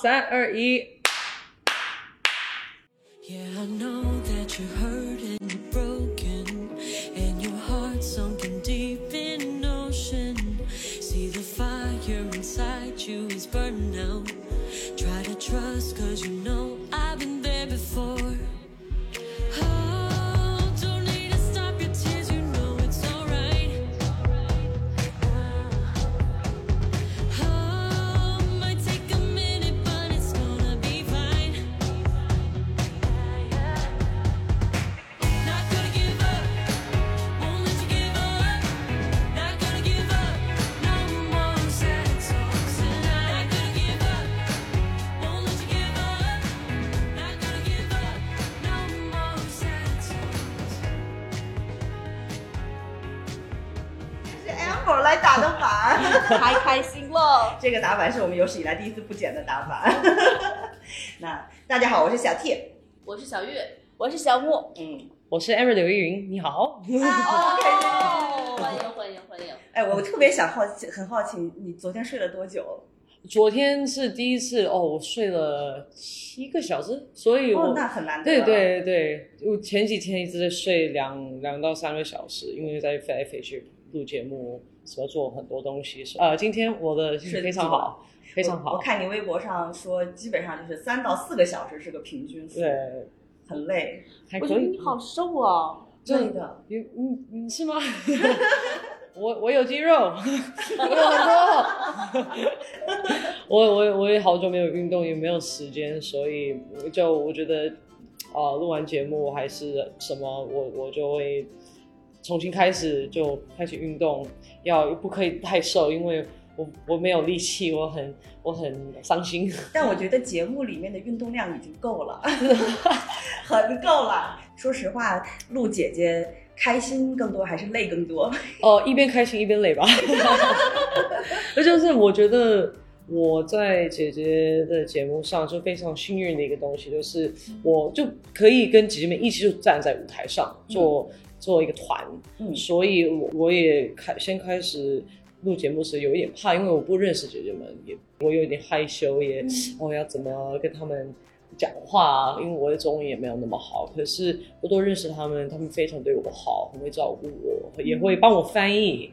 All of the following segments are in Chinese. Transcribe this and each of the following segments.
三二一。 Yeah, I know that you're hurt and you're broken, and your heart's sunken deep in an ocean. See the fire inside you is burning out. Try to trust, cause you know 太开心了。这个打板是我们有史以来第一次不剪的打板。那大家好，我是小 T。我是小月，我是小木。嗯，我是 Ever 刘依云，你好。哦，欢迎欢迎欢迎！哎，我特别想好奇，很好奇，你昨天睡了多久？昨天是第一次哦，我睡了七个小时，所以我、哦，那很难得。对，对对，我前几天一直在睡两两到三个小时，因为在飞来飞去录节目，什么做很多东西。呃，今天我的非常好，非常好。我我看你微博上说，基本上就是三到四个小时是个平均数，对，很累。还可以我觉得你。好瘦啊！真的，你你你是吗？我我有肌肉，我有很多。我我我也好久没有运动，也没有时间，所以就我觉得，呃，录完节目还是什么，我我就会重新开始，就开始运动，要不可以太瘦，因为我我没有力气，我很我很伤心。但我觉得节目里面的运动量已经够了，很够了。说实话，录姐姐开心更多还是累更多？哦，一边开心一边累吧。那就是我觉得我在姐姐的节目上就非常幸运的一个东西，就是我就可以跟姐姐们一起就站在舞台上做、做一个团，嗯所以我我也开先开始。录节目时有一点怕，因为我不认识姐姐们，也我有点害羞，也、我要怎么跟他们讲话，啊因为我的中文也没有那么好。可是我都认识他们，他们非常对我好，很会照顾我，也会帮我翻译。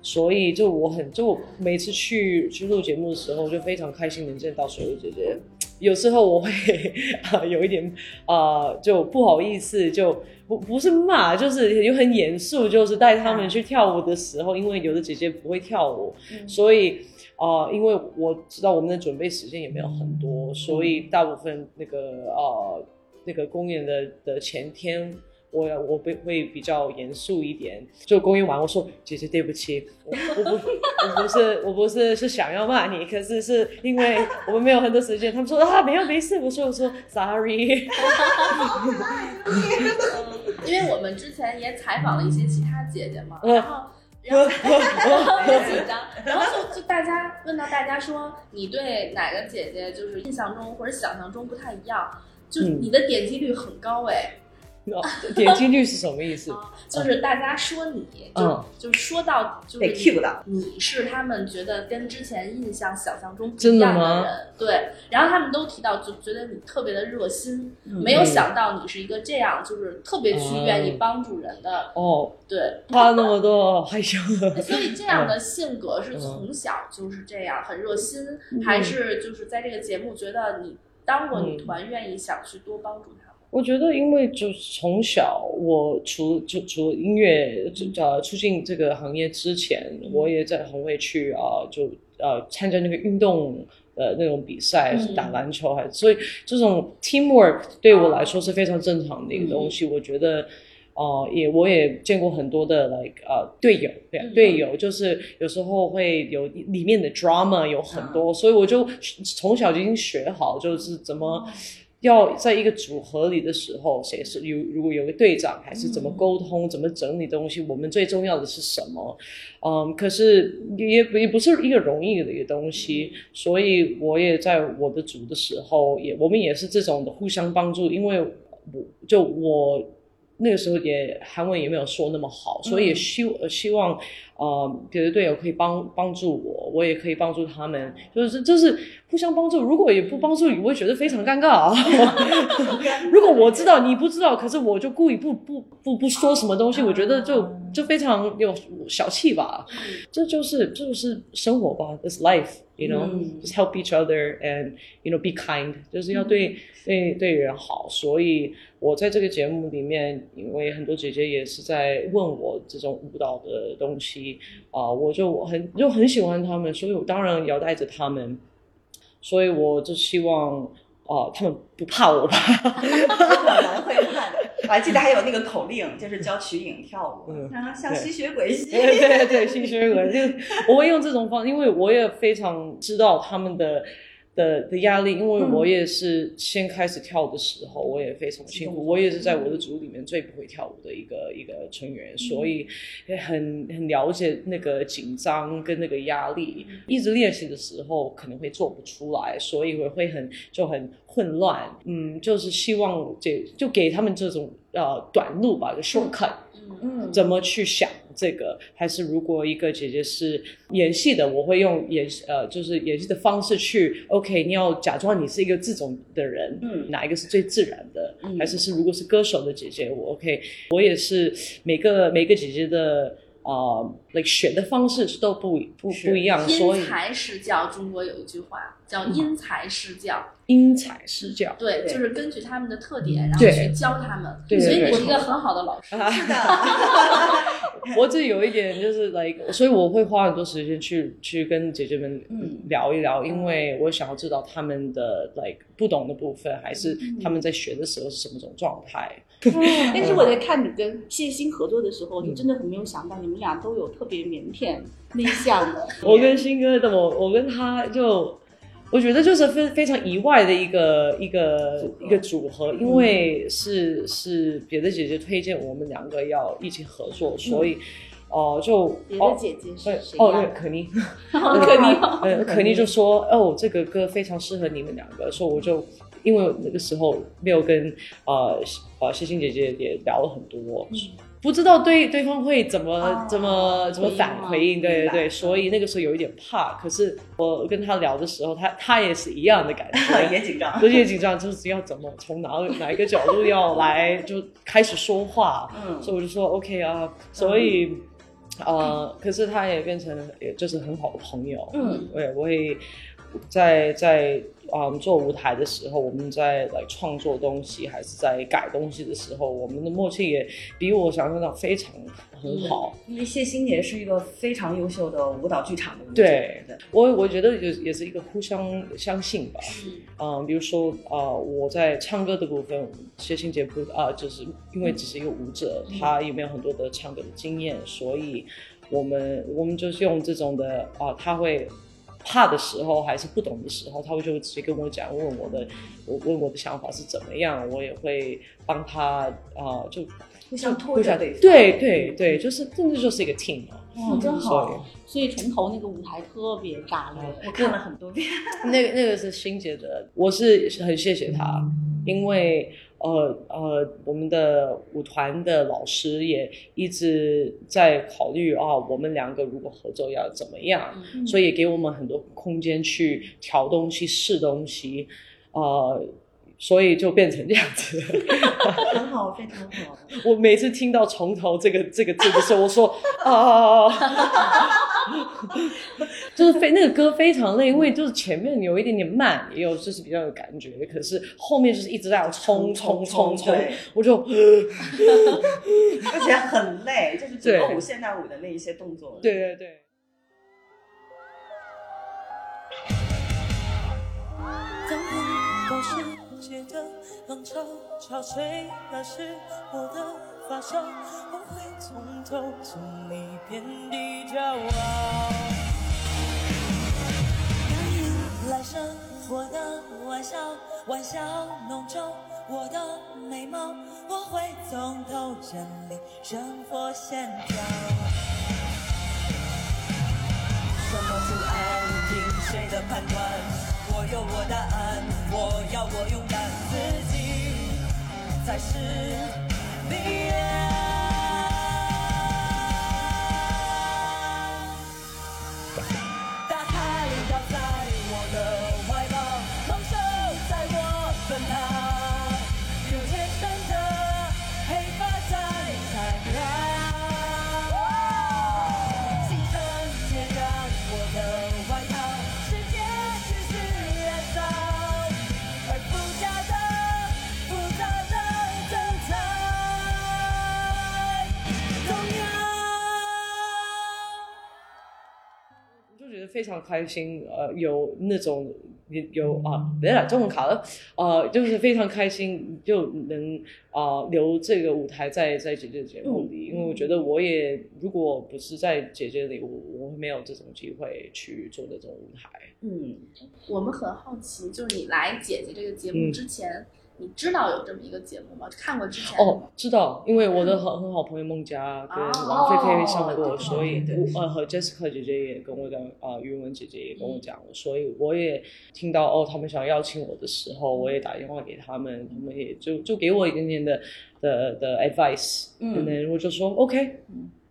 所以就我很就我每次去去录节目的时候，就非常开心能见到所有姐姐。有时候我会 啊、有一点啊、就不好意思，就不不是骂，就是有很严肃，就是带他们去跳舞的时候，因为有的姐姐不会跳舞，所以啊、因为我知道我们的准备时间也没有很多，所以大部分那个呃那个公演的的前天。我我会会比较严肃一点，就公演完我说姐姐对不起，我我不 我不是我不是是想要骂你，可是是因为我们没有很多时间。他们说啊没有没事，我说我说 sorry，因为我们之前也采访了一些其他姐姐嘛，嗯然后。然后 很紧张，然后就就大家问到大家说，你对哪个姐姐就是印象中或者想象中不太一样，就嗯你的点击率很高哎，点击率是什么意思？啊，就是大家说你，就、嗯就是说到就是被 Q 了。你是他们觉得跟之前印象想象中不一样的吗人，对。然后他们都提到，就觉得你特别的热心，嗯没有想到你是一个这样，就是特别去愿意嗯帮助人的，哦，对。话那么多，害羞。所以这样的性格是从小就是这样，很热心，还是就是在这个节目觉得你当过女团，愿意想去多帮助他们。我觉得，因为就从小我除就除了音乐就呃促进这个行业之前，我也在很会去啊、呃就呃参加那个运动呃那种比赛，嗯打篮球还所以这种 teamwork 对我来说是非常正常的一个东西。我觉得。哦、也我也见过很多的 like 呃队友，对、嗯队友就是有时候会有里面的 drama 有很多，所以我就从小就已经学好，就是怎么要在一个组合里的时候，谁是有如果有个队长，还是怎么沟通，怎么整理东西，我们最重要的是什么？嗯，可是也也不是一个容易的一个东西，所以我也在我的组的时候，也我们也是这种的互相帮助，因为我就我。那个时候也韩文也没有说那么好，所以也希希望呃，别的队友可以帮帮助我，我也可以帮助他们，就是就是互相帮助。如果也不帮助你，我会觉得非常尴尬啊。如果我知道你不知道，可是我就故意不不不不说什么东西，我觉得就就非常有小气吧。这就是这就是生活吧，This life。You know, just help each other and you know be kind，就是要对对对人好。所以我在这个节目里面，因为很多姐姐也是在问我这种舞蹈的东西啊、我就很就很喜欢他们，所以我当然要带着他们。所以我就希望啊、他们不怕我吧。可能会看。我还记得还有那个口令，就是教曲影跳舞，嗯啊，像吸血鬼吸。对对对，吸血鬼就我会用这种方式，因为我也非常知道他们的的的压力，因为我也是先开始跳的时候，我也非常辛苦，我也是在我的组里面最不会跳舞的一个一个成员，所以也很很了解那个紧张跟那个压力。一直练习的时候可能会做不出来，所以我会很就很混乱。嗯，就是希望这就给他们这种呃短路吧，就 shortcut。嗯，怎么去想这个？还是如果一个姐姐是演戏的，我会用演呃，就是演戏的方式去 OK，你要假装你是一个这种的人，嗯哪一个是最自然的？嗯还是是如果是歌手的姐姐，我 OK，我也是每个每个姐姐的呃，like 选的方式是都不不不一样，所以因材施教，中国有一句话叫因材施教，因材施教。对，就是根据他们的特点，然后去教他们。对所以你是一个很好的老师。是的，我这有一点就是 like，所以我会花很多时间去去跟姐姐们嗯聊一聊，因为我想要知道他们的 like 不懂的部分，还是他们在学的时候是什么种状态。但是我在看你跟谢欣合作的时候，你真的很没有想到你们俩都有特别腼腆内向的。我跟新哥的我，我跟他就。我觉得就是非非常意外的一个一个一个组合，因为是是别的姐姐推荐我们两个要一起合作，所以哦、就别的哦姐姐是谁哦，对，呀？可妮，可妮，呃，可妮 就说：“哦，这个歌非常适合你们两个。”所以我就因为那个时候没有跟呃呃谢欣姐姐也聊了很多，不知道对对方会怎么、哦怎么怎么反回应，对对对，所以那个时候有一点怕。可是我跟他聊的时候，他他也是一样的感觉，也紧张。有点紧张，就是要怎么从哪哪一个角度要来就开始说话，嗯。所以我就说 OK 啊，所以。呃，可是他也变成也就是很好的朋友，嗯，我也在在嗯做舞台的时候，我们在来创作东西还是在改东西的时候，我们的默契也比我想象的非常很好。因为谢欣也是一个非常优秀的舞蹈剧场的舞者，对我我觉得也也是一个互相相信吧，嗯嗯，比如说啊、呃我在唱歌的部分，谢欣姐不啊、就是因为只是一个舞者，她也没有很多的唱歌的经验，所以我们我们就是用这种的啊、她会怕的时候还是不懂的时候，他会就会直接跟我讲，问我的我问我的想法是怎么样，我也会帮他啊、就互相拖互相着对。对对对，就是真的就是一个 team 嘛。哦，真好。所以从头那个舞台特别炸裂。我看了很多遍。那个那个是欣姐的，我是很谢谢他，因为呃呃，我们的舞团的老师也一直在考虑啊，我们两个如果合作要怎么样，嗯所以也给我们很多空间去调东西、试东西，呃，所以就变成这样子。很好，非常好。我每次听到“从头”这个这个字的时候，我说啊，就是非那个歌非常累，因为就是前面有一点点慢，也有就是比较有感觉，可是后面就是一直在要冲冲冲冲对，我就 而且很累，就是对整个舞现代舞的那一些动作。对对对。当拥抱世界的浪潮潮吹，那是我的发梢，我会从头从你遍地骄傲。来生活的玩笑，玩笑弄皱我的眉毛，我会从头整理生活线条。什么阻碍？听谁的判断？我有我答案，我要我勇敢，自己才是啊 the 非常开心，呃，有那种有有啊，别了，中文卡了，呃，就是非常开心，就能啊、留这个舞台在在姐姐的节目里，因为我觉得我也如果不是在姐姐里，我我会没有这种机会去做这种舞台。嗯，我们很好奇，就是你来姐姐这个节目嗯。之前，你知道有这么一个节目吗？看过之前？哦，知道，因为我的很很好朋友孟佳跟哦王菲菲上过，哦所以呃和 Jessica 姐姐也跟我讲，啊、云文姐姐也跟我讲，所以我也听到哦，他们想邀请我的时候，我也打电话给他们，他们也就就给我一点点的的的 advice，嗯。然后我就说 OK，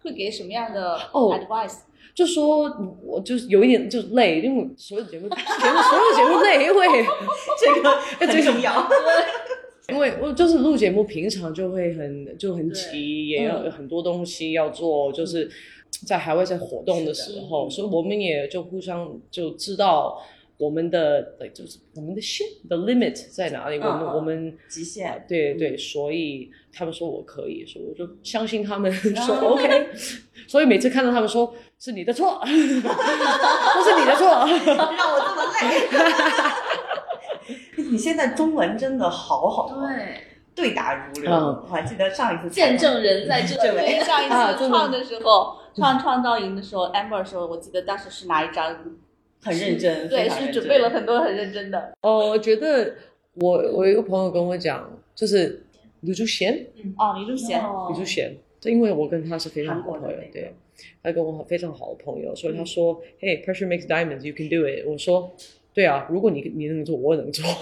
会给什么样的哦。advice？就说我就是有一点就是累，因为所有的节目节目所有节目累，因为这个 很重要。因为我就是录节目，平常就会很就很急，也要很多东西要做，就是在海外在活动的时候，所以我们也就互相就知道我们的呃就是我们的线的 limit 在哪里，我们我们极限对对，所以他们说我可以，所以我就相信他们说啊 OK，所以每次看到他们说是你的错，都是你的错，让我这么累。你现在中文真的好好，对对答如流。嗯我还记得上一次见证人在这 里，上一次创的时候，创创造营的时候，amber 的时候，我记得当时是拿一张，很认真，对，是准备了很多很认真的。哦，我觉得我我有一个朋友跟我讲，就是卢竹贤。哦，李柱贤，哦李竹贤，这因为我跟他是非常好的朋友对，他跟我非常好的朋友，所以他说、h e y pressure makes diamonds, you can do it。”我说：“对啊，如果你你能做，我也能做。”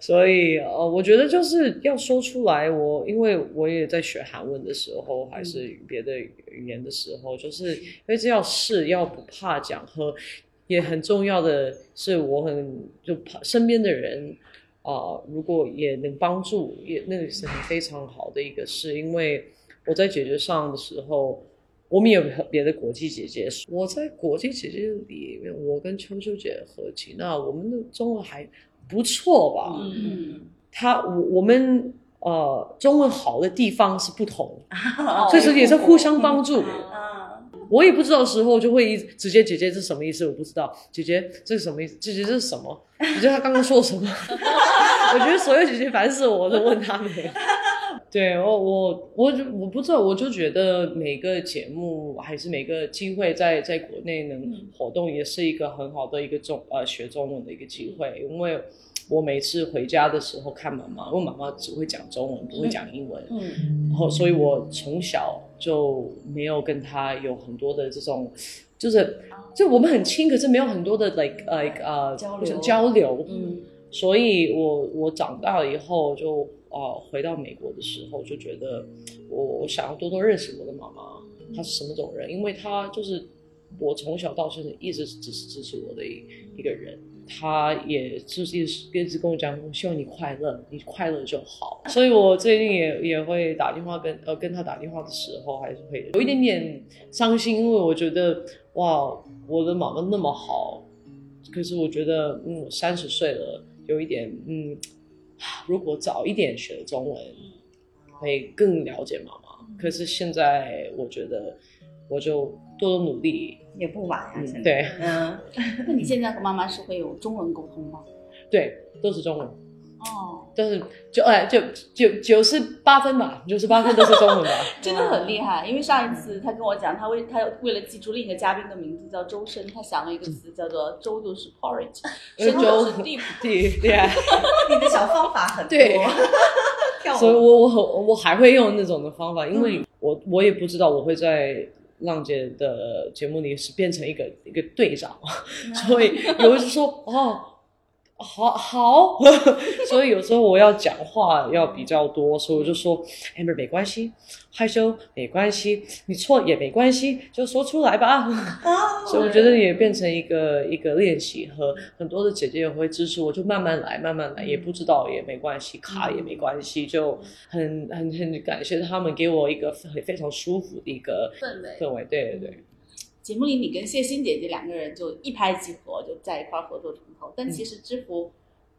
所以呃，我觉得就是要说出来。我因为我也在学韩文的时候，还是别的语言的时候，就是因为这要试，要不怕讲和。也很重要的是，我很就怕身边的人啊、如果也能帮助，也那个是很非常好的一个事。因为我在姐姐上的时候，我们也有别的国际姐姐，我在国际姐姐里面，我跟秋秋姐和吉娜，我们的中文还不错吧？嗯，她我我们呃中文好的地方是不同，哦所以说也是互相帮助。啊，我也不知道时候，就会一直直接姐姐这是什么意思？我不知道，姐姐这是什么意思？姐姐这是什么？姐姐她刚刚说什么？我觉得所有姐姐凡是我，都问他们。对，我我我就我不知道，我就觉得每个节目还是每个机会在在国内能活动，也是一个很好的一个中呃学中文的一个机会，因为我每次回家的时候看妈妈，因为妈妈只会讲中文，不会讲英文，嗯，然后所以我从小就没有跟她有很多的这种，就是就我们很亲，可是没有很多的 like like 呃交流。交流，嗯，所以我我长大了以后就呃回到美国的时候就觉得我我想要多多认识我的妈妈，她是什么种人，因为她就是我从小到现在一直只是支持我的一一个人。她也就是一直跟我讲，我希望你快乐，你快乐就好。所以我最近也也会打电话跟呃跟她打电话的时候，还是会有一点点伤心，因为我觉得哇，我的妈妈那么好，可是我觉得，嗯，我三十岁了，有一点，嗯，如果早一点学中文，会更了解妈妈。可是现在，我觉得我就多多努力。也不晚啊，现在，嗯，对嗯，那你现在和妈妈是会有中文沟通吗？对，都是中文，哦，但是就哎就九九十八分吧，九十八分都是中文吧。真的很厉害。因为上一次他跟我讲，他为他为了记住另一个嘉宾的名字叫周深，他想了一个词叫做“周就是 porridge”，深就周是 deep。对对啊，你的小方法很多，对跳所以舞，我我很我还会用那种的方法，因为我我也不知道我会在浪姐的节目里是变成一个一个队长，所以有人就说哦。好好，所以有时候我要讲话要比较多，所以我就说，amber 没关系，害羞没关系，你错也没关系，就说出来吧。啊所以我觉得也变成一个一个练习，和很多的姐姐也会支持我，就慢慢来，慢慢来，也不知道也没关系，卡也没关系，就很很很感谢他们给我一个非非常舒服的一个氛围氛围，对对对。节目里你跟谢欣姐姐两个人就一拍即合，就在一块儿合作成头。但其实知乎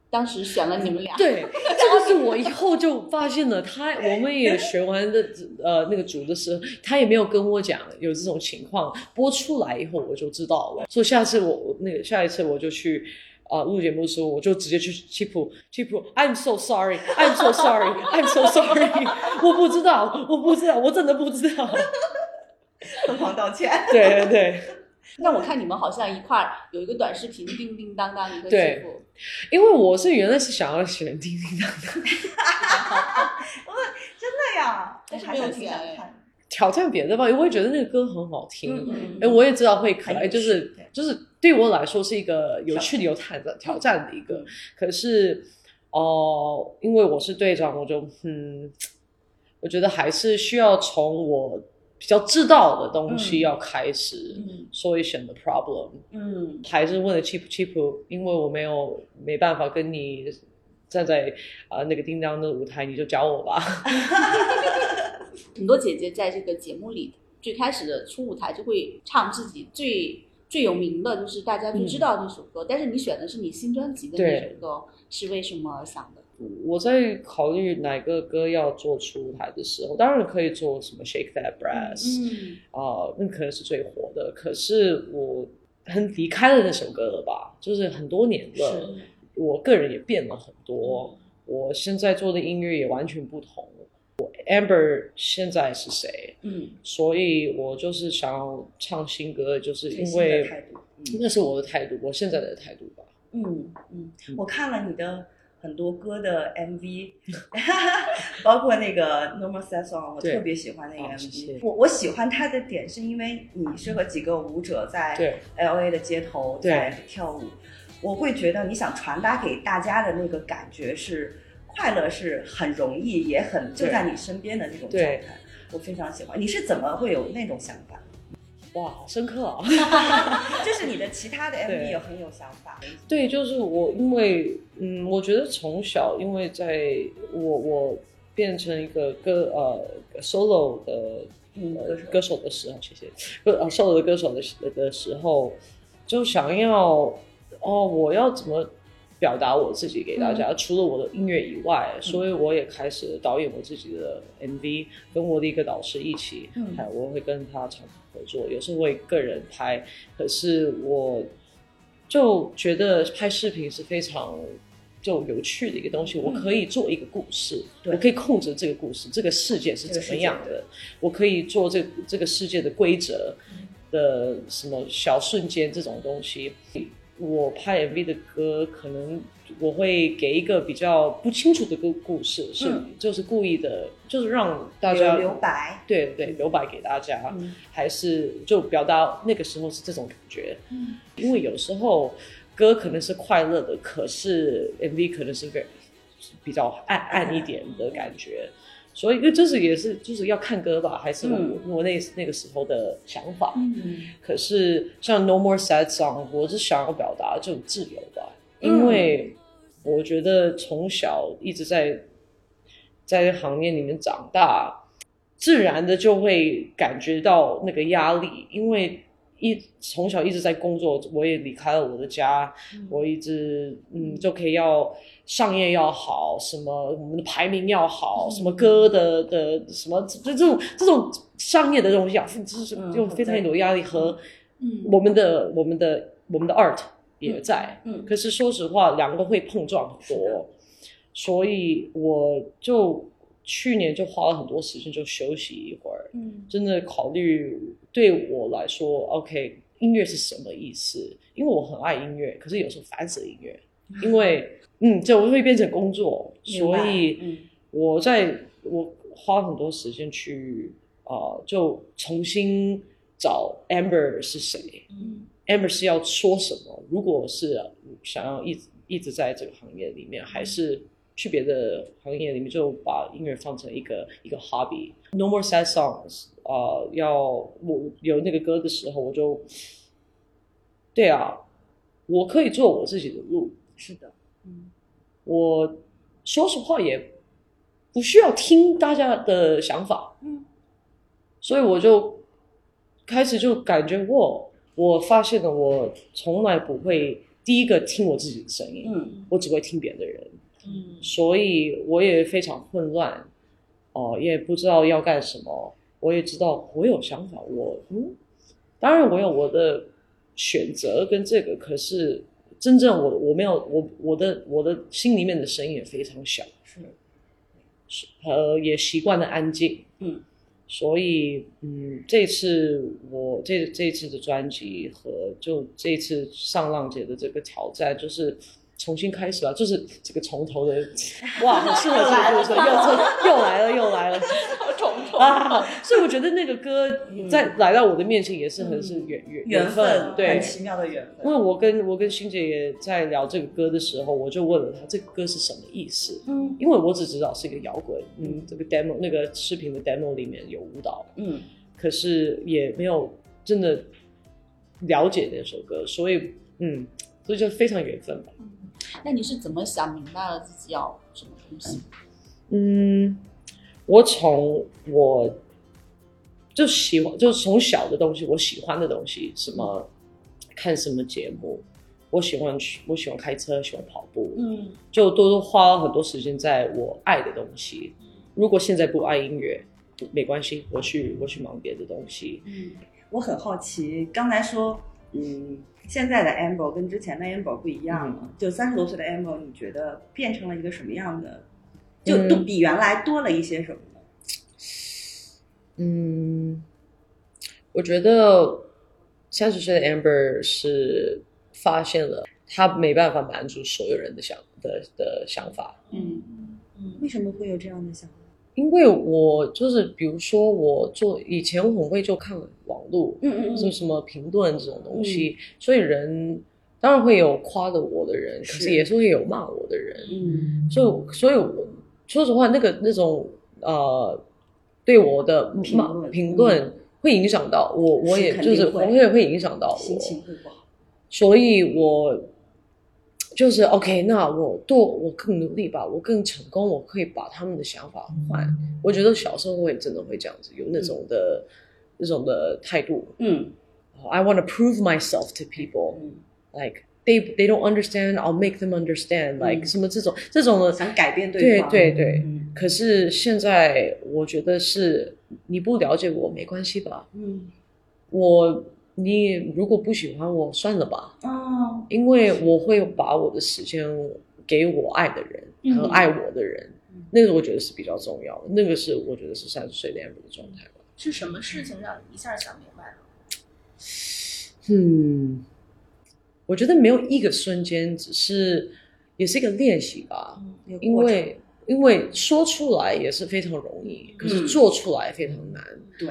当时选了你们俩。对，这个是我以后就发现了他，我们也学完的呃那个组的时候，他也没有跟我讲有这种情况，播出来以后我就知道了，所以下次我我那个下一次我就去。啊，录节目的时候我就直接去 Chip Chip I'm so sorry I'm so sorry I'm so sorry 我不知道我不知道我真的不知道，疯狂道歉。对 对对。那我看你们好像一块儿有一个短视频，叮叮当当一个对师傅，因为我是原来是想要选叮叮当当，真的呀，但是没有还想挺想钱看。挑战别的吧，因为我也觉得那个歌很好听，嗯嗯哎、我也知道会可爱，就是就是对我来说是一个有趣的、有挑战挑战的一个。可是哦、因为我是队长，我就嗯，我觉得还是需要从我比较知道的东西嗯要开始，嗯所以选的 problem 嗯，还是问了 cheap cheap，因为我没有没办法跟你站在啊、呃那个叮当的舞台，你就教我吧。很多姐姐在这个节目里最开始的初舞台就会唱自己最最有名的，就是大家最知道那首歌。但是你选的是你新专辑的那首歌，是为什么想的？我在考虑哪个歌要做出台的时候，当然可以做什么 Shake That Brass，嗯，啊、那可能是最火的。可是我很离开了那首歌了吧，就是很多年了，我个人也变了很多，我现在做的音乐也完全不同。我 Amber 现在是谁？嗯，所以我就是想要唱新歌，就是因为那是我的态度，我现在的态度吧。嗯嗯，我看了你的很多歌的 MV，包括那个 Normal Sad Song，我特别喜欢那个哦谢谢 MV。我我喜欢它的点是因为你是和几个舞者在 LA 的街头在跳舞，我会觉得你想传达给大家的那个感觉是快乐，是很容易，也很就在你身边的那种状态。我非常喜欢。你是怎么会有那种想法？哇，好深刻啊！就是你的其他的 MV 对也很有想法。对，就是我，因为嗯，我觉得从小，因为在我我变成一个歌呃 solo 的歌手的时候，谢谢歌呃 solo 的歌手的时的时候，就想要哦，我要怎么表达我自己给大家？除了我的音乐以外，所以我也开始导演我自己的 MV，跟我的一个导师一起，嗯还有我会跟他长合作，有时候会个人拍，可是我就觉得拍视频是非常就有趣的一个东西，我可以做一个故事，嗯我可以控制这个故事，这个世界是怎么样这个的，我可以做这这个世界的规则的什么小瞬间这种东西。我拍 MV 的歌，可能我会给一个比较不清楚的个故事，是、嗯就是故意的，就是让大家留留白。对对，留白给大家，嗯还是就表达那个时候是这种感觉。嗯，因为有时候歌可能是快乐的，可是 MV 可能是 very 比较暗暗一点的感觉。所以，因为这是也是就是要看歌吧，还是我、嗯。我那那个时候的想法。嗯。可是像 No More Sad Song，我是想要表达这种自由吧，嗯。因为我觉得从小一直在在行业里面长大，自然的就会感觉到那个压力，因为一从小一直在工作，我也离开了我的家，我一直嗯就可以要商业要好，什么我们的排名要好，什么歌的的什么这这种这种商业的东西啊，就是嗯有非常有压力和嗯。我们的我们的我们的 art 也在，嗯。可是说实话，两个会碰撞很多，所以我就去年就花了很多时间就休息一会儿，嗯真的考虑对我来说，OK，音乐是什么意思？因为我很爱音乐，可是有时候烦死音乐，因为嗯，就会变成工作，所以嗯我在我花很多时间去啊、呃就重新找 Amber 是谁。嗯 Amber 是要说什么？如果是想要一直一直在这个行业里面，还是去别的行业里面，就把音乐放成一个一个 hobby。No more sad songs 啊、要我有那个歌的时候，我就对啊，我可以做我自己的路。是的，嗯我说实话也不需要听大家的想法，嗯，所以我就开始就感觉我我发现了我从来不会第一个听我自己的声音，嗯我只会听别的人，嗯所以我也非常混乱，哦、也不知道要干什么。我也知道我有想法，我嗯，当然我有我的选择跟这个，可是真正我我没有我我的我的心里面的声音也非常小，是是呃也习惯了安静，嗯，所以嗯这次我这这次的专辑和就这次上浪姐的这个挑战就是。重新开始啊，就是这个从头的，哇，好适合这个故事，又又来了，又来了，重重啊！所以我觉得那个歌在来到我的面前也是很是缘缘缘分，对很。奇妙的缘分。因为我跟我跟欣姐也在聊这个歌的时候，我就问了她这个歌是什么意思，嗯因为我只知道是一个摇滚，嗯，这个 demo 那个视频的 demo 里面有舞蹈，嗯可是也没有真的了解那首歌，所以嗯，所以就非常缘分吧。那你是怎么想明白了自己要什么东西？嗯，我从我就喜欢，就是从小的东西，我喜欢的东西，什么看什么节目，我喜欢去，我喜欢开车，喜欢跑步，嗯就多多花很多时间在我爱的东西。如果现在不爱音乐，没关系，我去我去忙别的东西。嗯我很好奇，刚才说，嗯，现在的 Amber 跟之前的 Amber 不一样了。就三十多岁的 Amber，你觉得变成了一个什么样的？就嗯都比原来多了一些什么呢？嗯，我觉得三十岁的 Amber 是发现了他没办法满足所有人的想的的想法，嗯，嗯为什么会有这样的想法？因为我就是比如说我做以前我很会就看网络，嗯什么什么评论这种东西，所以人当然会有夸的我的人，可是是。也是会有骂我的人，嗯。所以所以我说实话，那个那种呃对我的骂评论评论会影响到我，我也就是会我也会影响到我心情会不好。所以我就是 OK，那我多我更努力吧，我更成功，我可以把他们的想法换。我觉得小时候我也真的会这样子，有那种的、那种的态度。嗯 I want to prove myself to people, 嗯，like they they don't understand, I'll make them understand. Like、嗯什么这种这种的，想改变对方。对对。嗯可是现在我觉得是你不了解我没关系吧，嗯我你如果不喜欢我算了吧。哦因为我会把我的时间给我爱的人和爱我的人，嗯那个我觉得是比较重要的，那个是我觉得是三十岁的 Amber 的状态吧。是什么事情让你一下想明白了？嗯，我觉得没有一个瞬间，只是也是一个练习吧，因为因为说出来也是非常容易，可是嗯做出来非常难。对，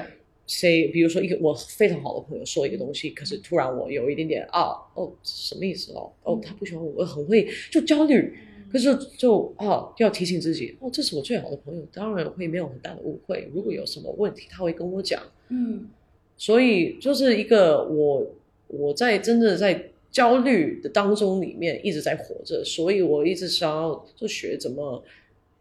谁，比如说一个我非常好的朋友说一个东西，可是突然我有一点点啊，哦，什么意思哦？哦，他不喜欢我，我很会就焦虑，可是就就啊，要提醒自己，哦，这是我最好的朋友，当然会没有很大的误会。如果有什么问题，他会跟我讲。嗯所以就是一个我我在真的在焦虑的当中里面一直在活着，所以我一直想要就学怎么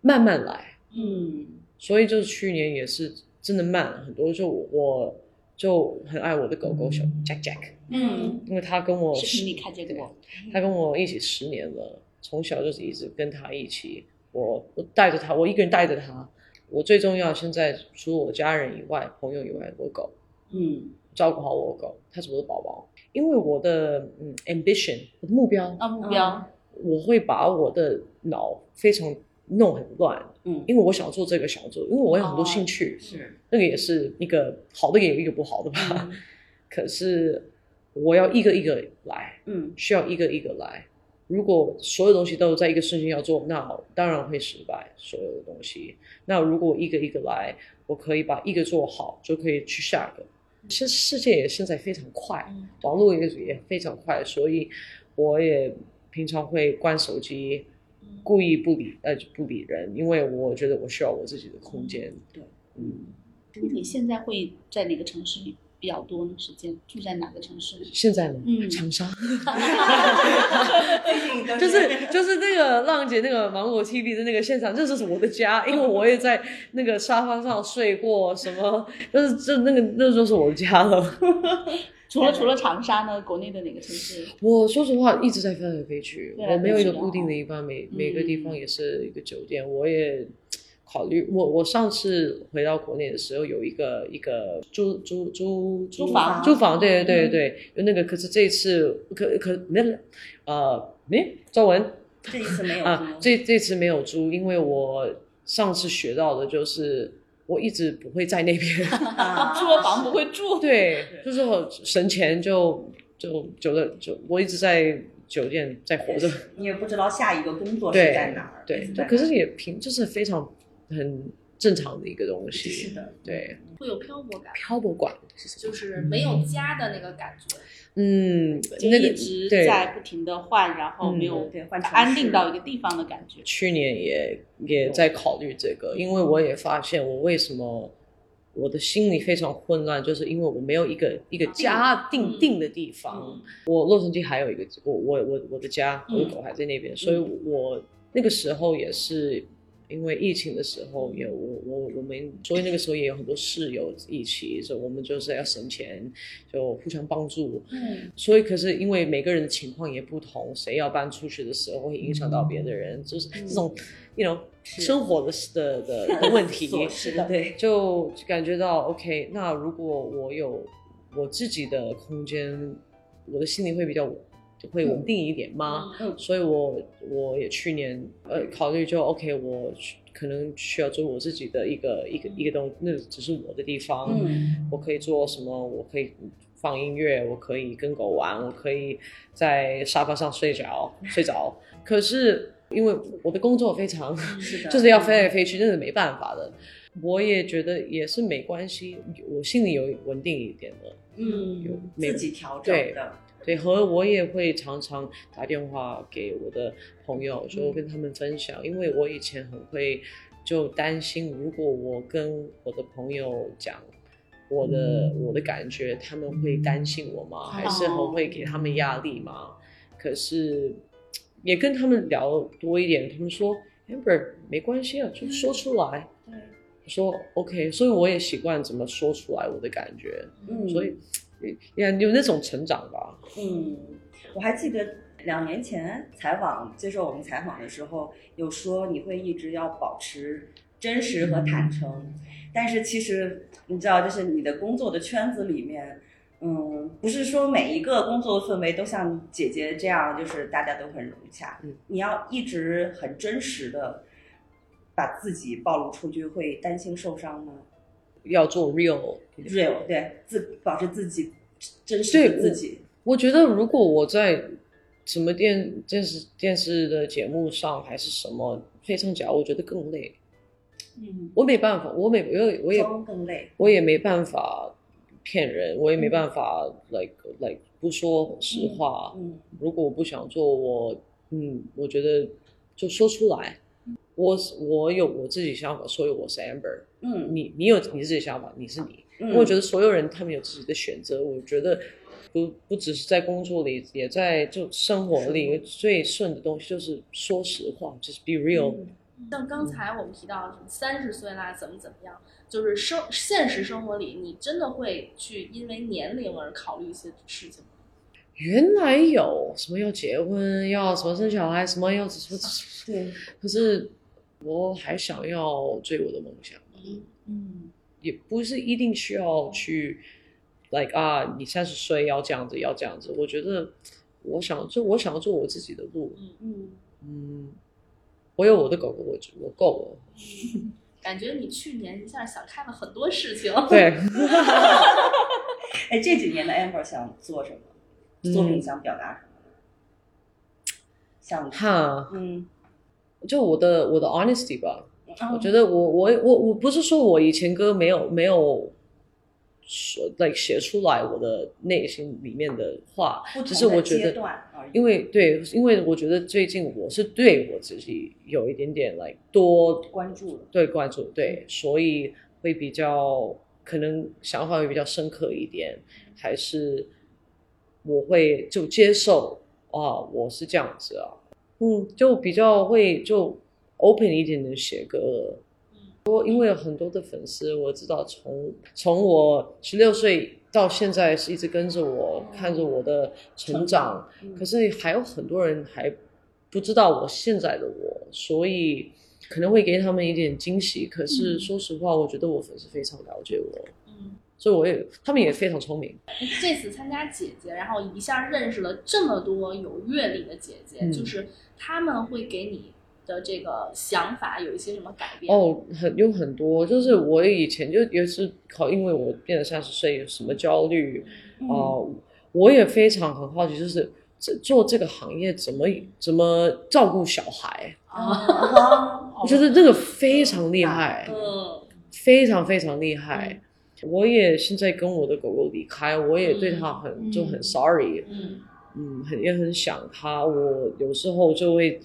慢慢来。嗯所以就是去年也是真的慢了很多，就我就很爱我的狗狗小 Jack Jack，嗯。因为他跟我视频里看见过，他跟我一起十年了，从小就是一直跟他一起，我我带着他，我一个人带着他。我最重要，现在除了我家人以外，朋友以外，我的狗。嗯。照顾好我的狗，它是我的宝宝。因为我的嗯 ambition，我的目标，啊目标，我会把我的脑非常弄很乱，嗯，因为我想做这个，想做，因为我有很多兴趣，是那个也是一个好的，也有一个不好的吧。嗯 可是我要一个一个来，嗯需要一个一个来。如果所有东西都在一个瞬间要做，那当然会失败。所有的东西，那如果一个一个来，我可以把一个做好，就可以去下一个。其实世界也现在非常快，嗯网络也也非常快，所以我也平常会关手机，故意不理呃不理人，因为我觉得我需要我自己的空间。对，嗯，那你现在会在哪个城市里比较多呢？时间住在哪个城市？现在呢，嗯长沙。就是就是那个浪姐那个芒果 TV 的那个现场，这就是我的家，因为我也在那个沙发上睡过，什么就是这那个那就是我的家了。除了除了长沙呢，国内的哪个城市？我说实话一直在飞来飞去，我没有一个固定的地方，每每个地方嗯也是一个酒店。我也考虑，我我上次回到国内的时候有一个一个租租租租房租房，对对对嗯对，有那个。可是这次可可那呃，没赵文这一次没有啊，这这次没有租，因为我上次学到的就是我一直不会在那边。啊住了房不会住。对，就是我省钱就就觉得就我一直在酒店在活着。你也不知道下一个工作是在哪儿。对，可是也平，就是非常很正常的一个东西。是的，对，会有漂泊感，漂泊感是什么？就是没有家的那个感觉。嗯，就那个一直在不停的换，然后没有换安定到一个地方的感觉。去年也也在考虑这个，因为我也发现我为什么我的心里非常混乱，就是因为我没有一个一个家定嗯定的地方。嗯我洛杉矶还有一个我我我我的家，我的狗还在那边，所以我那个时候也是因为疫情的时候，也我我我们所以那个时候也有很多室友一起，所以我们就是要省钱，就互相帮助。嗯，所以可是因为每个人的情况也不同，谁要搬出去的时候会影响到别的人，就是这种，you know 生活的的的的问题。是的对，就感觉到 OK，那如果我有我自己的空间，我的心里会比较会稳定一点吗？嗯所以我我也去年呃考虑就 OK，我可能需要做我自己的一个一个一个东，那只是我的地方，嗯我可以做什么？我可以放音乐，我可以跟狗玩，我可以在沙发上睡着 睡着。可是因为我的工作非常是，就是要飞来飞去，那是没办法的。我也觉得也是没关系，我心里有稳定一点的。嗯有没自己调整的，对，和我也会常常打电话给我的朋友，嗯。就跟他们分享，因为我以前很会就担心，如果我跟我的朋友讲我的、嗯。我的感觉，他们会担心我吗？还是很会给他们压力吗？可是也跟他们聊多一点，他们说 Amber 没关系啊，就说出来。对，我说 OK，所以我也习惯怎么说出来我的感觉，嗯，所以也有那种成长吧。嗯，我还记得两年前采访接受我们采访的时候，有说你会一直要保持真实和坦诚，但是其实你知道，就是你的工作的圈子里面。嗯，不是说每一个工作的氛围都像姐姐这样，就是大家都很融洽。嗯，你要一直很真实的把自己暴露出去，会担心受伤吗要做 real。？real 对自保持自己真实的自己。我觉得如果我在什么电电视电视的节目上还是什么非常假，我觉得更累。嗯，我没办法，我没我也我也装更累。我也没办法骗人，我也没办法 like like 不说实话。嗯如果我不想做，我嗯，我觉得就说出来。我我有我自己想法，所以我是 Amber。嗯你你有你自己想法，你是你。嗯，我觉得所有人他们有自己的选择，我觉得不不只是在工作里，也在就生活里最顺的东西就是说实话，就是 be real。像刚才我们提到什么三十岁啦，怎么怎么样，就是生现实生活里，你真的会去因为年龄而考虑一些事情吗？原来有什么要结婚，要什么生小孩，什么要什么，对，可是我还想要追我的梦想，嗯也不是一定需要去，like 啊，你三十岁要这样子，要这样子。我觉得我想就我想要做我自己的路，嗯，嗯，我有我的狗狗，我觉我够了。感觉你去年一下想开了很多事情。对，哎，这几年的 Amber 想做什么？嗯作品想表达什么？想哈，嗯，就我的我的 honesty 吧。我觉得得我我我我不是说我以前歌没有没有说 like 写出来我的内心里面的话，只是我觉得，因为对，因为我觉得最近我是对我自己有一点点 like 多关注了，对关注，对，所以会比较可能想法会比较深刻一点，还是我会就接受啊，我是这样子啊，嗯，就比较会就 open 一点的写歌了。我因为有很多的粉丝，我知道从从我十六岁到现在是一直跟着我，看着我的成长。可是还有很多人还不知道我现在的我，所以可能会给他们一点惊喜。可是说实话，我觉得我粉丝非常了解我，嗯，所以我也他们也非常聪明。这次参加姐姐，然后一下认识了这么多有阅历的姐姐，嗯就是他们会给你的这个想法有一些什么改变？哦，很有很多，就是我以前就也是考，因为我变了三十岁，有什么焦虑嗯啊、我也非常很好奇，就是这做这个行业怎么怎么照顾小孩，啊，我觉得这个非常厉害，嗯非常非常厉害。我也现在跟我的狗狗离开，我也对它很、嗯就很 sorry，嗯嗯，很也很想它。我有时候就会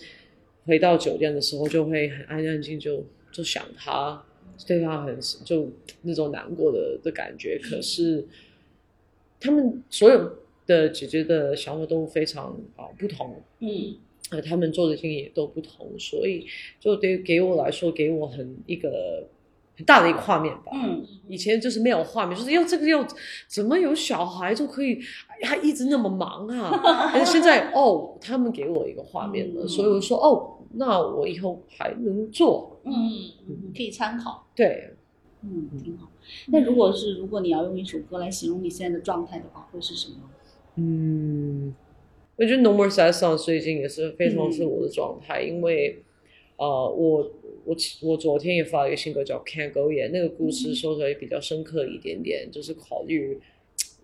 回到酒店的时候，就会很安安静就就想它，对它很就那种难过的的感觉。可是他们所有的姐姐的想法都非常啊、不同，嗯呃，他们做的经验也都不同，所以就对给我来说，给我很一个很大的一个画面吧。嗯以前就是没有画面，就是要这个要怎么有小孩就可以，哎还一直那么忙啊？但是现在哦，他们给我一个画面了，嗯所以我说哦，那我以后还能做。嗯嗯可以参考。对，嗯，挺好。那如果是如果你要用一首歌来形容你现在的状态的话，会是什么？嗯，我觉得 No More Sad Song 最近也是非常嗯是我的状态，因为呃，我我我昨天也发了一个新歌叫《Can't Go Yet》，那个故事说出来比较深刻一点点，就是考虑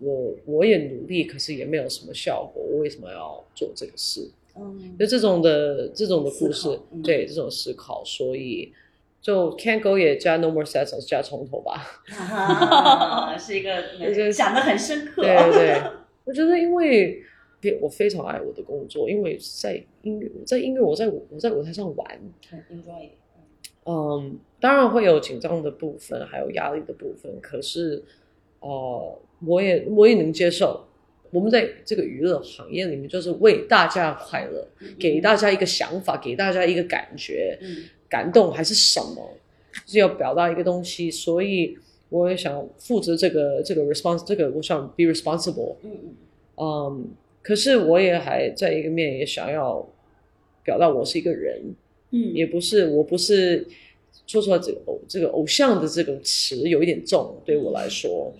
我我也努力，可是也没有什么效果，我为什么要做这个事？嗯就这种的这种的故事对这种思考，所以就 Can't Go Yet 加 No More Songs 加从头吧。啊，是一个 就是想的很深刻。对对对，我觉得因为非我非常爱我的工作，因为在音乐，在音乐，我在我在舞台上玩，很 enjoy。嗯，当然会有紧张的部分，还有压力的部分，可是，呃，我也我也能接受。我们在这个娱乐行业里面，就是为大家快乐，给大家一个想法，给大家一个感觉，嗯感动还是什么，是要表达一个东西，所以我也想负责这个这个 response，这个我想 be responsible，嗯嗯嗯，可是我也还在一个面也想要表达我是一个人，嗯也不是我不是说出来这个偶这个偶像的这个词有一点重对我来说，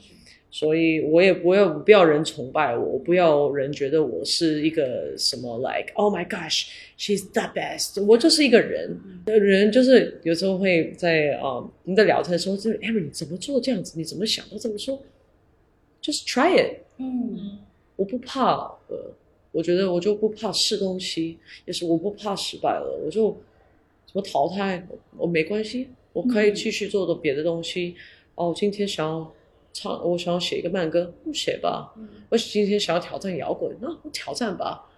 所以我也不要不要人崇拜我，不要人觉得我是一个什么 like oh my gosh she's the best，我就是一个人，人就是有时候会在啊、呃我们在聊天的时候，就是 Emery 你怎么做这样子？你怎么想到这么说？Just try it。嗯我不怕，呃，我觉得我就不怕试东西，也是我不怕失败了，我就什么淘汰，我没关系，我可以继续做的别的东西。哦，今天想要唱，我想要写一个慢歌，不写吧。我今天想要挑战摇滚，那我挑战吧。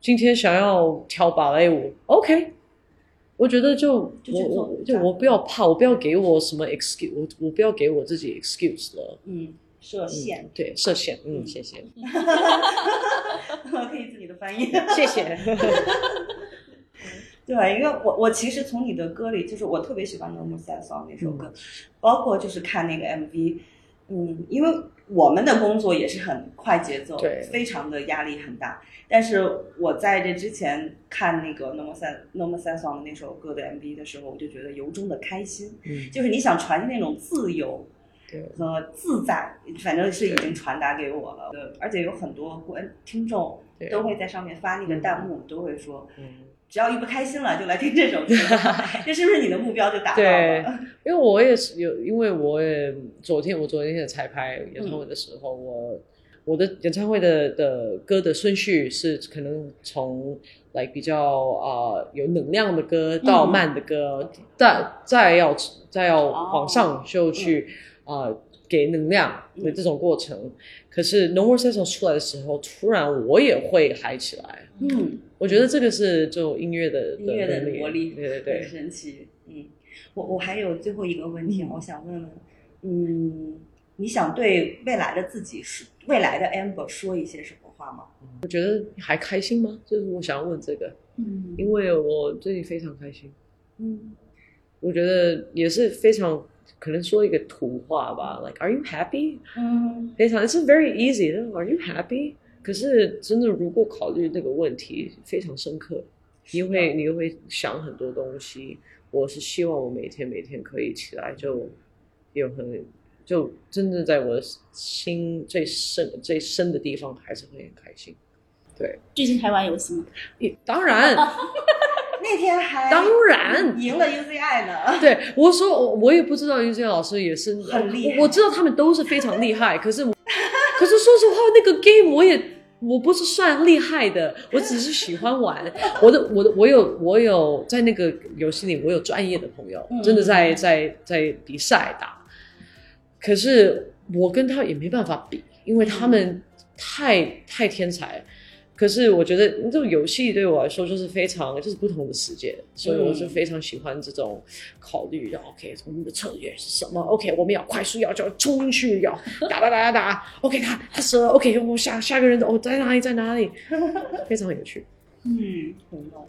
今天想要跳芭蕾舞，OK。我觉得就我我就我不要怕，我不要给我什么 excuse，我我不要给我自己 excuse 了。嗯，设限嗯，对，设限，嗯，谢谢 我，可以自己的翻译。谢谢。对，因为我我其实从你的歌里，就是我特别喜欢《No More Sad Song》那首嗯歌，包括就是看那个 MV，嗯，因为我们的工作也是很快节奏，对非常的压力很大。但是我在这之前看那个《No More Sad No More Sad Song》的那首歌的 MV 的时候，我就觉得由衷的开心，嗯，就是你想传递那种自由。对。和自在，反正是已经传达给我了。呃而且有很多观听众对都会在上面发那个弹幕，都会说，嗯，只要一不开心了就来听这首歌，这是不是你的目标就达到对了？因为我也是有，因为我也昨天我昨天也彩排演唱会的时候，我我的演唱会的的歌的顺序是可能从来比较啊、呃有能量的歌到嗯。慢的歌，再再要再要往上就去啊、呃给能量的这种过程。可是 No More Sad Song 出来的时候，突然我也会嗨起来。嗯，我觉得这个是就音乐的音乐的魔力，对对对很。神奇。嗯，我我还有最后一个问题，我想问问，嗯，你想对未来的自己是未来的 Amber 说一些什么话吗？我觉得还开心吗？就是我想要问这个，嗯因为我最近非常开心。嗯，我觉得也是非常可能说一个土话吧，like Are you happy？嗯，非常，it's very easy。Are you happy？可是真的，如果考虑那个问题非常深刻，你会你会想很多东西。我是希望我每天每天可以起来就有很就真正在我心最深最深的地方，还是会很开心。对，最近还玩游戏吗？当然，那天还当然赢了 UZI 呢。对我说，我我也不知道 U Z I 老师也是很厉害我我知道他们都是非常厉害，可是 可是说实话，那个 game 我也我不是算厉害的，我只是喜欢玩。我的我的我有我有在那个游戏里，我有专业的朋友，嗯真的在在在比赛打，可是我跟他也没办法比，因为他们太太天才。可是我觉得这种游戏对我来说就是非常就是不同的世界，所以我就非常喜欢这种考虑。然后 OK，我们的策略是什么？OK，我们要快速要就要冲进去，要 打打打打打。OK，他他死了。OK，我下下个人哦在哪里在哪里？非常有趣。嗯，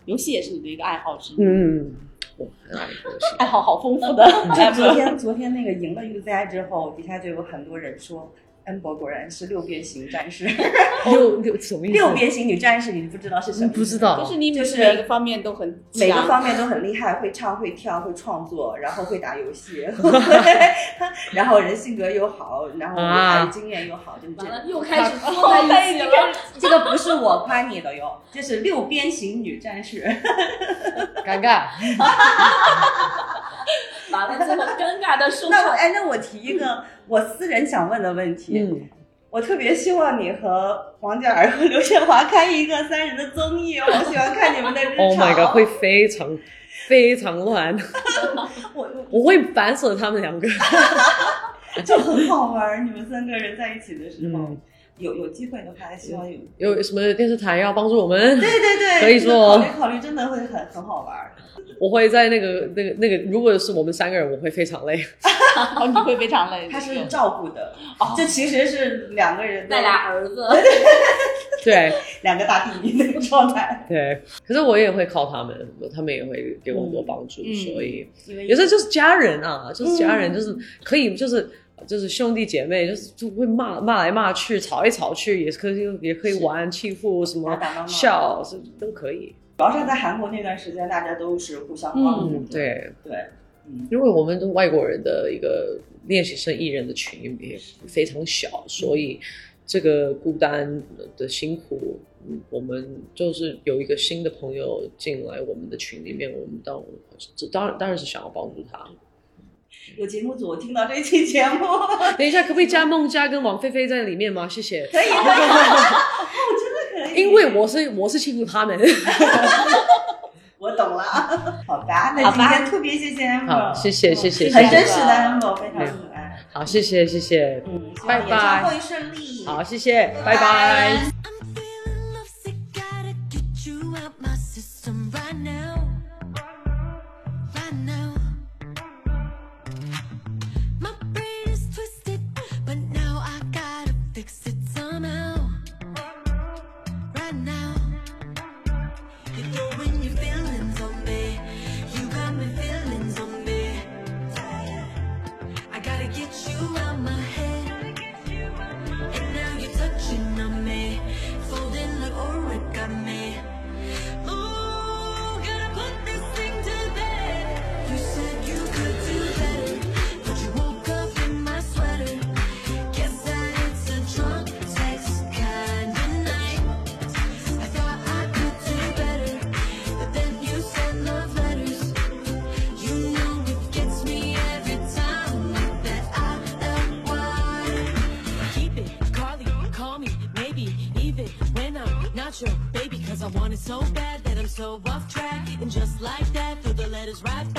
游戏也是你的一个爱好之一，嗯，我很爱游戏。爱好好丰富的。就昨天昨天那个赢了 UZI 之后，底下就有很多人说。恩博果然是六边形战士，六六什么意思？六边形女战士，你不知道是什么？不知道就是你就是每个方面都很每个方面都很厉害，会唱会跳会创作，然后会打游戏，然后人性格又好，然后啊还有经验又好，就是这样。又开始 做在一起了。这个不是我夸你的哟，这是六边形女战士。尴尬。完了，之后尴尬的收场。那我哎，那我提一个我私人想问的问题，嗯，我特别希望你和王嘉尔和刘宪华开一个三人的综艺，我喜欢看你们的日常。Oh my god，会非常非常乱，我我会烦死他们两个。就很好玩，你们三个人在一起的时候，嗯有有机会的话，希望有。有什么电视台要帮助我们？对对对，可以做考虑考虑，真的会很很好玩儿。我会在那个那个那个，如果是我们三个人，我会非常累。哦，你会非常累。他是照顾的，哦这其实是两个人的带俩儿子，对两个大弟弟那个状态。对，可是我也会靠他们，他们也会给我很多帮助，嗯所以有时候就是家人啊，就是家嗯人，就是可以，就是就是兄弟姐妹，就是就会骂骂来骂去，吵一吵去，也是可以也可以玩欺负什么笑，是都可以。主要是在韩国那段时间，大家都是互相帮助嗯，。对，对，因为我们都外国人的一个练习生艺人的群也非常小，所以这个孤单的辛苦，嗯我们就是有一个新的朋友进来我们的群里面，我们当这当然当然是想要帮助他。有节目组听到这期节目，等一下，可不可以加孟佳跟王菲菲在里面吗？谢谢。可以，哦，真的可以。因为我是我是欺负他们。我懂了，好吧，那今天特别谢谢 Amber，好，谢谢谢谢谢谢。很真实的 Amber，非常可爱。好，谢谢谢谢。嗯，拜拜演唱会顺利。好，谢谢，拜拜 is right.